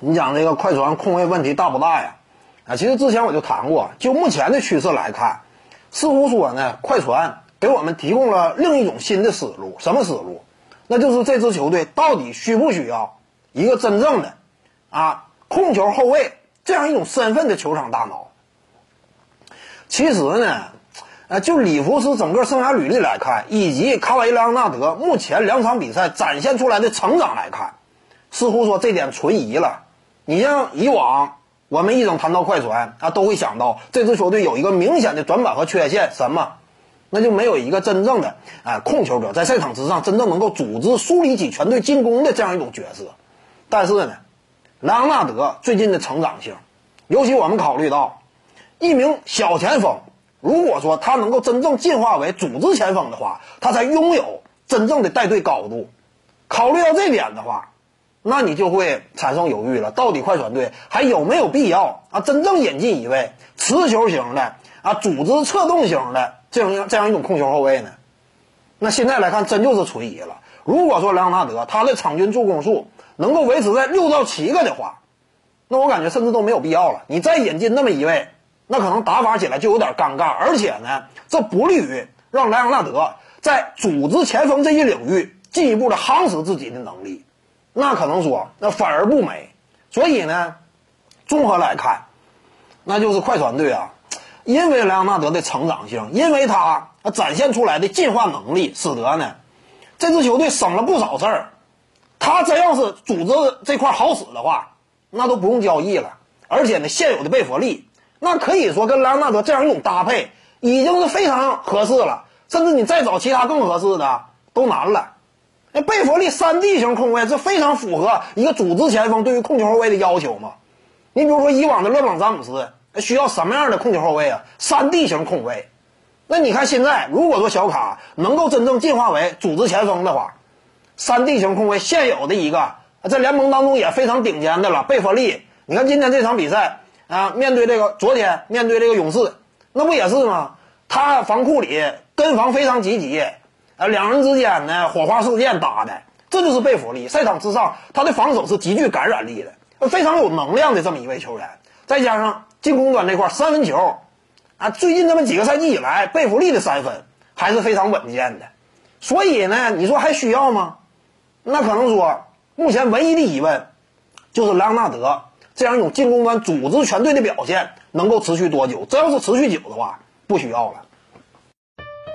你讲这个快船控卫问题大不大呀？啊，其实之前我就谈过，就目前的趋势来看，似乎说呢，快船给我们提供了另一种新的思路，什么思路？那就是这支球队到底需不需要一个真正的啊控球后卫这样一种身份的球场大脑？其实呢，呃，就里弗斯整个生涯履历来看，以及卡瓦伊·莱昂纳德目前两场比赛展现出来的成长来看，似乎说这点存疑了。你像以往我们一整谈到快船啊，都会想到这支球队有一个明显的短板和缺陷，什么？那就没有一个真正的啊控球者在赛场之上真正能够组织、梳理起全队进攻的这样一种角色。但是呢，莱昂纳德最近的成长性，尤其我们考虑到。一名小前锋，如果说他能够真正进化为组织前锋的话，他才拥有真正的带队高度。考虑到这点的话，那你就会产生犹豫了：到底快船队还有没有必要啊，真正引进一位持球型的啊，组织策动型的这样这样一种控球后卫呢？那现在来看，真就是存疑了。如果说莱昂纳德他的场均助攻数能够维持在六到七个的话，那我感觉甚至都没有必要了。你再引进那么一位。那可能打法起来就有点尴尬，而且呢，这不利于让莱昂纳德在组织前锋这一领域进一步的夯实自己的能力。那可能说，那反而不美。所以呢，综合来看，那就是快船队啊，因为莱昂纳德的成长性，因为他展现出来的进化能力，使得呢，这支球队省了不少事儿。他真要是组织这块好使的话，那都不用交易了。而且呢，现有的贝弗利。那可以说跟莱昂纳德这样一种搭配已经是非常合适了，甚至你再找其他更合适的都难了。那贝弗利三 D 型控卫这非常符合一个组织前锋对于控球后卫的要求嘛？你比如说以往的勒布朗詹姆斯需要什么样的控球后卫啊？三 D 型控卫。那你看现在如果说小卡能够真正进化为组织前锋的话，三 D 型控卫现有的一个在联盟当中也非常顶尖的了，贝弗利。你看今天这场比赛。啊，面对这个昨天面对这个勇士，那不也是吗？他防库里跟防非常积极，啊，两人之间呢火花四溅打的，这就是贝弗利。赛场之上，他的防守是极具感染力的，非常有能量的这么一位球员。再加上进攻端这块三分球，啊，最近这么几个赛季以来，贝弗利的三分还是非常稳健的。所以呢，你说还需要吗？那可能说，目前唯一的疑问就是莱昂纳德。这样一种进攻端组织全队的表现能够持续多久？这要是持续久的话，不需要了。